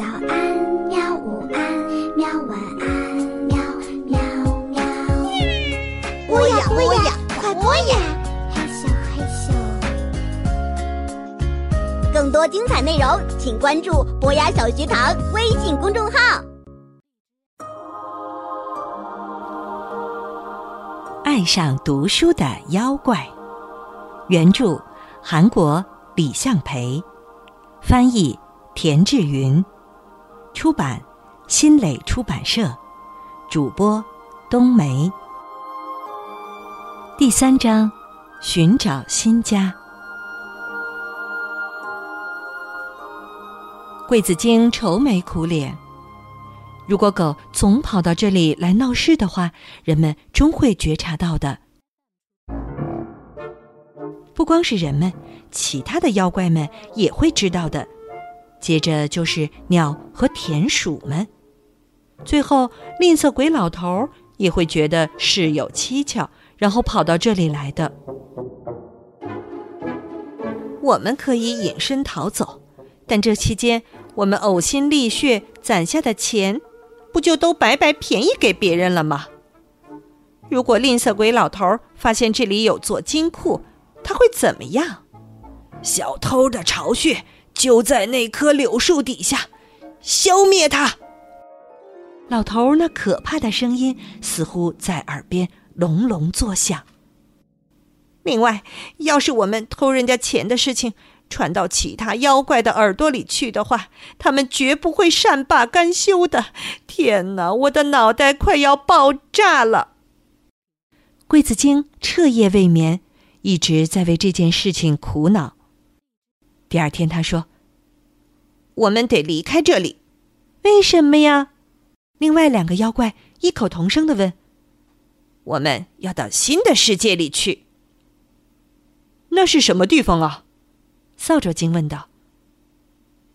早安，喵！午安，喵！晚安，喵喵喵。播呀播呀，快播呀！嘿咻嘿咻。更多精彩内容，请关注博雅小学堂微信公众号。爱上读书的妖怪，原著韩国李相培，翻译田志云，出版新蕾出版社，主播冬梅。第三章，寻找新家。桂子精愁眉苦脸。如果狗总跑到这里来闹事的话，人们终会觉察到的。不光是人们，其他的妖怪们也会知道的。接着就是鸟和田鼠们，最后吝啬鬼老头也会觉得事有蹊跷，然后跑到这里来的。我们可以隐身逃走，但这期间我们呕心沥血攒下的钱。不就都白白便宜给别人了吗？如果吝啬鬼老头发现这里有座金库，他会怎么样？小偷的巢穴就在那棵柳树底下，消灭他！老头那可怕的声音似乎在耳边隆隆作响。另外，要是我们偷人家钱的事情，传到其他妖怪的耳朵里去的话，他们绝不会善罢甘休的。天哪，我的脑袋快要爆炸了！桂子精彻夜未眠，一直在为这件事情苦恼。第二天，他说：“我们得离开这里。”为什么呀？另外两个妖怪异口同声的问：“我们要到新的世界里去。”那是什么地方啊？扫帚精问道：“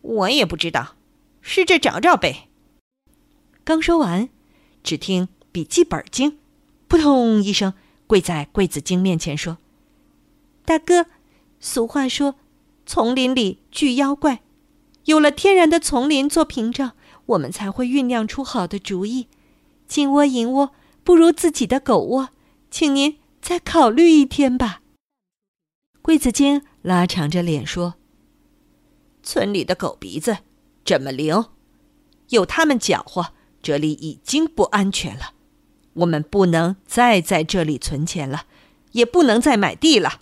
我也不知道，试着找找呗。”刚说完，只听笔记本精“扑通”一声跪在柜子精面前说：“大哥，俗话说，丛林里聚妖怪，有了天然的丛林做屏障，我们才会酝酿出好的主意。金窝银窝不如自己的狗窝，请您再考虑一天吧。”柜子精。拉长着脸说：“村里的狗鼻子这么灵，有他们搅和，这里已经不安全了。我们不能再在这里存钱了，也不能再买地了。”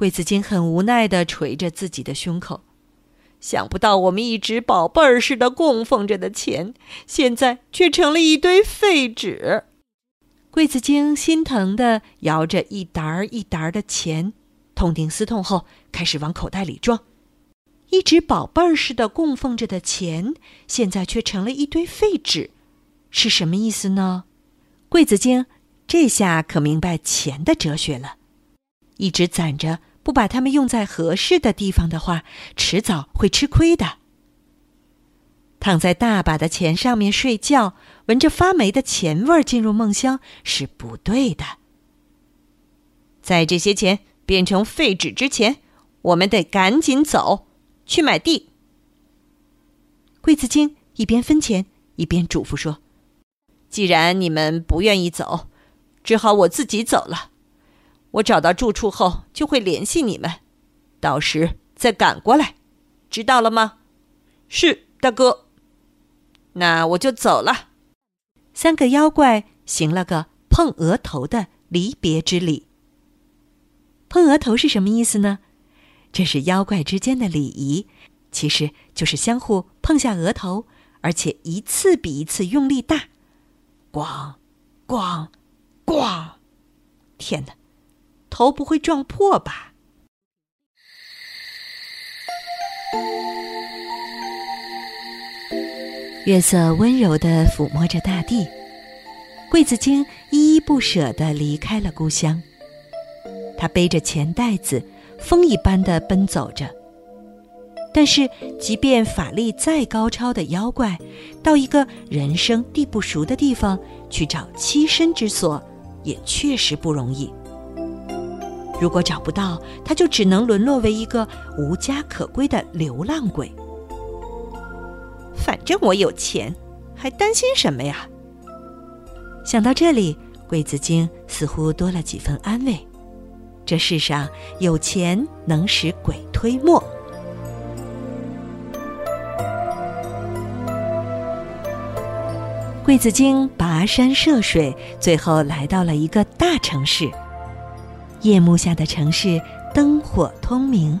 桂子精很无奈的捶着自己的胸口，想不到我们一直宝贝儿似的供奉着的钱，现在却成了一堆废纸。桂子精心疼的摇着一沓儿一沓儿的钱。痛定思痛后，开始往口袋里装。一直宝贝儿似的供奉着的钱，现在却成了一堆废纸，是什么意思呢？桂子精这下可明白钱的哲学了。一直攒着，不把它们用在合适的地方的话，迟早会吃亏的。躺在大把的钱上面睡觉，闻着发霉的钱味儿进入梦乡是不对的。在这些钱。变成废纸之前，我们得赶紧走去买地。桂子精一边分钱一边嘱咐说：“既然你们不愿意走，只好我自己走了。我找到住处后就会联系你们，到时再赶过来，知道了吗？”“是大哥。”“那我就走了。”三个妖怪行了个碰额头的离别之礼。碰额头是什么意思呢？这是妖怪之间的礼仪，其实就是相互碰下额头，而且一次比一次用力大，咣，咣，咣！天哪，头不会撞破吧？月色温柔的抚摸着大地，桂子精依依不舍的离开了故乡。他背着钱袋子，风一般的奔走着。但是，即便法力再高超的妖怪，到一个人生地不熟的地方去找栖身之所，也确实不容易。如果找不到，他就只能沦落为一个无家可归的流浪鬼。反正我有钱，还担心什么呀？想到这里，桂子精似乎多了几分安慰。这世上有钱能使鬼推磨。桂子精跋山涉水，最后来到了一个大城市。夜幕下的城市灯火通明。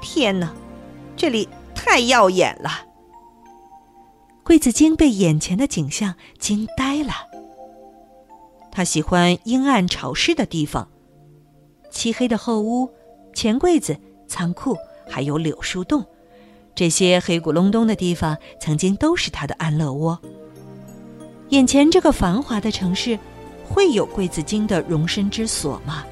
天哪，这里太耀眼了！桂子精被眼前的景象惊呆了。他喜欢阴暗潮湿的地方，漆黑的后屋、钱柜子、仓库，还有柳树洞。这些黑咕隆咚的地方，曾经都是他的安乐窝。眼前这个繁华的城市，会有桂子精的容身之所吗？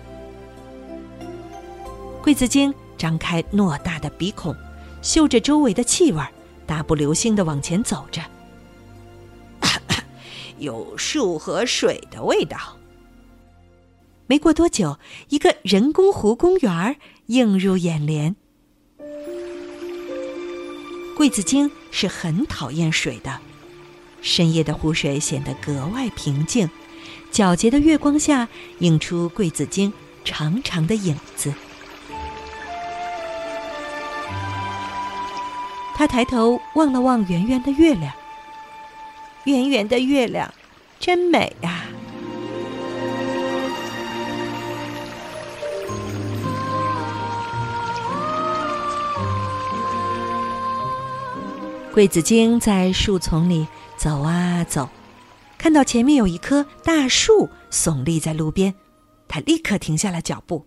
桂子精张开偌大的鼻孔，嗅着周围的气味，大步流星地往前走着。有树和水的味道。没过多久，一个人工湖公园映入眼帘。桂子精是很讨厌水的，深夜的湖水显得格外平静，皎洁的月光下映出桂子精长长的影子。他抬头望了望圆圆的月亮，圆圆的月亮，真美呀！桂子精在树丛里走啊走，看到前面有一棵大树耸立在路边，他立刻停下了脚步。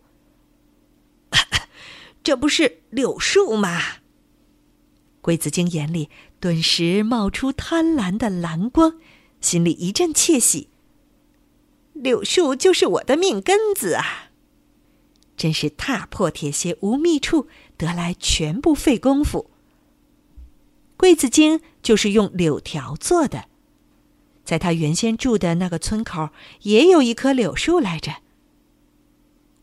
这不是柳树吗？桂子精眼里顿时冒出贪婪的蓝光，心里一阵窃喜。柳树就是我的命根子啊！真是踏破铁鞋无觅处，得来全不费工夫。桂子精就是用柳条做的，在他原先住的那个村口也有一棵柳树来着。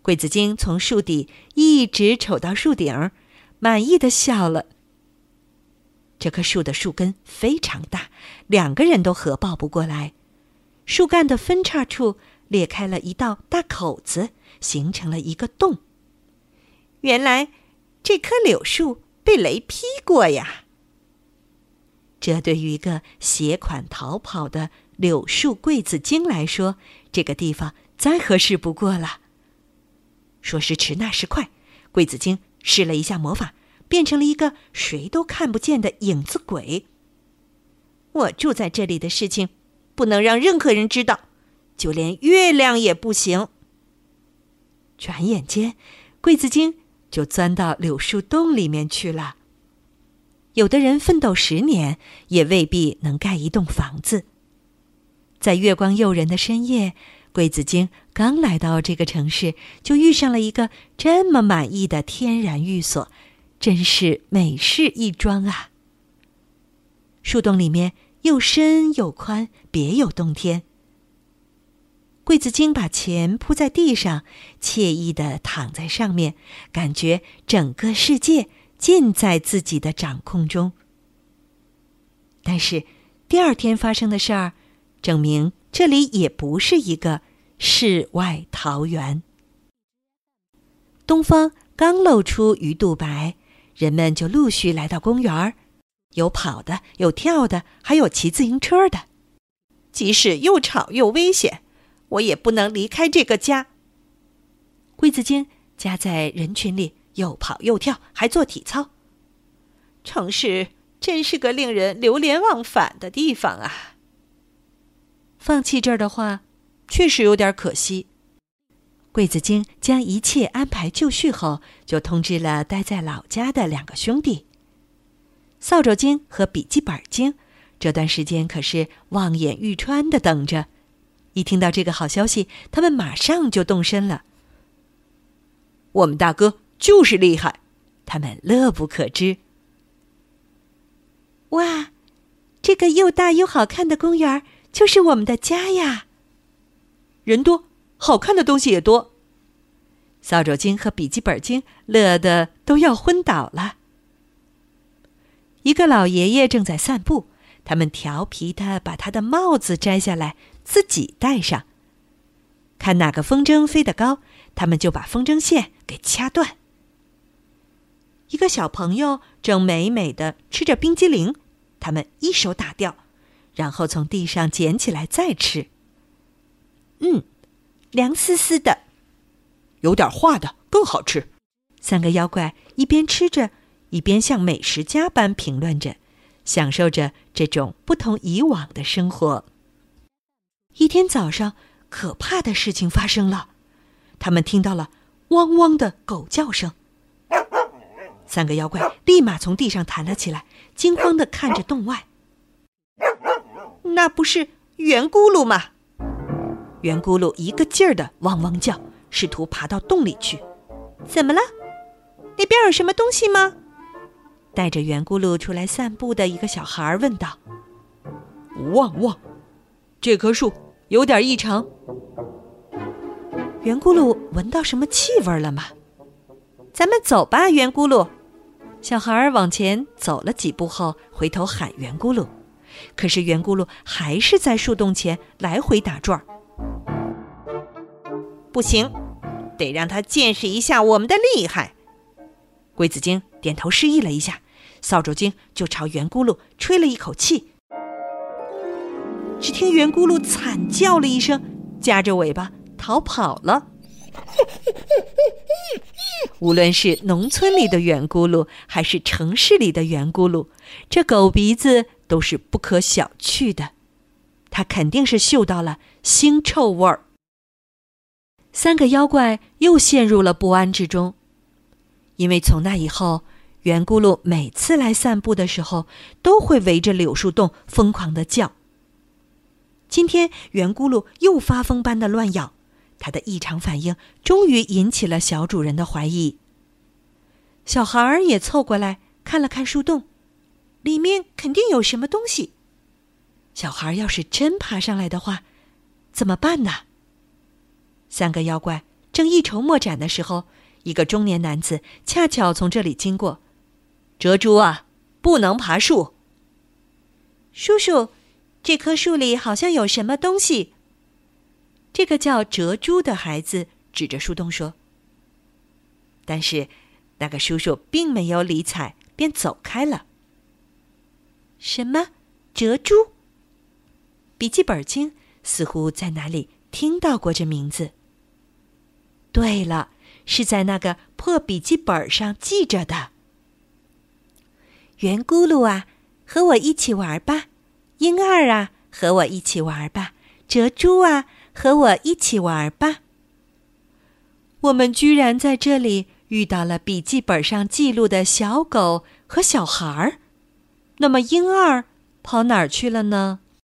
桂子精从树底一直瞅到树顶，满意的笑了。这棵树的树根非常大，两个人都合抱不过来，树干的分叉处裂开了一道大口子，形成了一个洞。原来，这棵柳树被雷劈过呀。这对于一个携款逃跑的柳树桂子精来说，这个地方再合适不过了。说时迟，那时快，桂子精试了一下魔法，变成了一个谁都看不见的影子鬼。我住在这里的事情，不能让任何人知道，就连月亮也不行。转眼间，桂子精就钻到柳树洞里面去了。有的人奋斗十年，也未必能盖一栋房子。在月光诱人的深夜，桂子精刚来到这个城市，就遇上了一个这么满意的天然寓所，真是美事一桩啊！树洞里面又深又宽，别有洞天。桂子精把钱铺在地上，惬意的躺在上面，感觉整个世界。尽在自己的掌控中。但是，第二天发生的事儿，证明这里也不是一个世外桃源。东方刚露出鱼肚白，人们就陆续来到公园儿，有跑的，有跳的，还有骑自行车的。即使又吵又危险，我也不能离开这个家。桂子精夹在人群里。又跑又跳，还做体操。城市真是个令人流连忘返的地方啊！放弃这儿的话，确实有点可惜。桂子精将一切安排就绪后，就通知了待在老家的两个兄弟——扫帚精和笔记本精。这段时间可是望眼欲穿的等着。一听到这个好消息，他们马上就动身了。我们大哥。就是厉害，他们乐不可支。哇，这个又大又好看的公园就是我们的家呀！人多，好看的东西也多。扫帚精和笔记本精乐得都要昏倒了。一个老爷爷正在散步，他们调皮的把他的帽子摘下来，自己戴上。看哪个风筝飞得高，他们就把风筝线给掐断。一个小朋友正美美的吃着冰激凌，他们一手打掉，然后从地上捡起来再吃。嗯，凉丝丝的，有点化的更好吃。三个妖怪一边吃着，一边像美食家般评论着，享受着这种不同以往的生活。一天早上，可怕的事情发生了，他们听到了汪汪的狗叫声。三个妖怪立马从地上弹了起来，惊慌的看着洞外。那不是圆咕噜吗？圆咕噜一个劲儿的汪汪叫，试图爬到洞里去。怎么了？那边有什么东西吗？带着圆咕噜出来散步的一个小孩问道。汪汪！这棵树有点异常。圆咕噜闻到什么气味了吗？咱们走吧，圆咕噜。小孩往前走了几步后，回头喊圆咕噜，可是圆咕噜还是在树洞前来回打转。不行，得让他见识一下我们的厉害。龟子精点头示意了一下，扫帚精就朝圆咕噜吹了一口气。只听圆咕噜惨叫了一声，夹着尾巴逃跑了。无论是农村里的圆咕噜，还是城市里的圆咕噜，这狗鼻子都是不可小觑的。它肯定是嗅到了腥臭味儿。三个妖怪又陷入了不安之中，因为从那以后，圆咕噜每次来散步的时候，都会围着柳树洞疯狂的叫。今天，圆咕噜又发疯般的乱咬。他的异常反应终于引起了小主人的怀疑。小孩儿也凑过来看了看树洞，里面肯定有什么东西。小孩要是真爬上来的话，怎么办呢？三个妖怪正一筹莫展的时候，一个中年男子恰巧从这里经过。哲猪啊，不能爬树。叔叔，这棵树里好像有什么东西。这个叫哲猪的孩子指着树洞说：“但是，那个叔叔并没有理睬，便走开了。”什么？哲猪？笔记本精似乎在哪里听到过这名字。对了，是在那个破笔记本上记着的。圆咕噜啊，和我一起玩吧；婴儿啊，和我一起玩吧；哲猪啊。和我一起玩吧。我们居然在这里遇到了笔记本上记录的小狗和小孩儿，那么婴儿跑哪儿去了呢？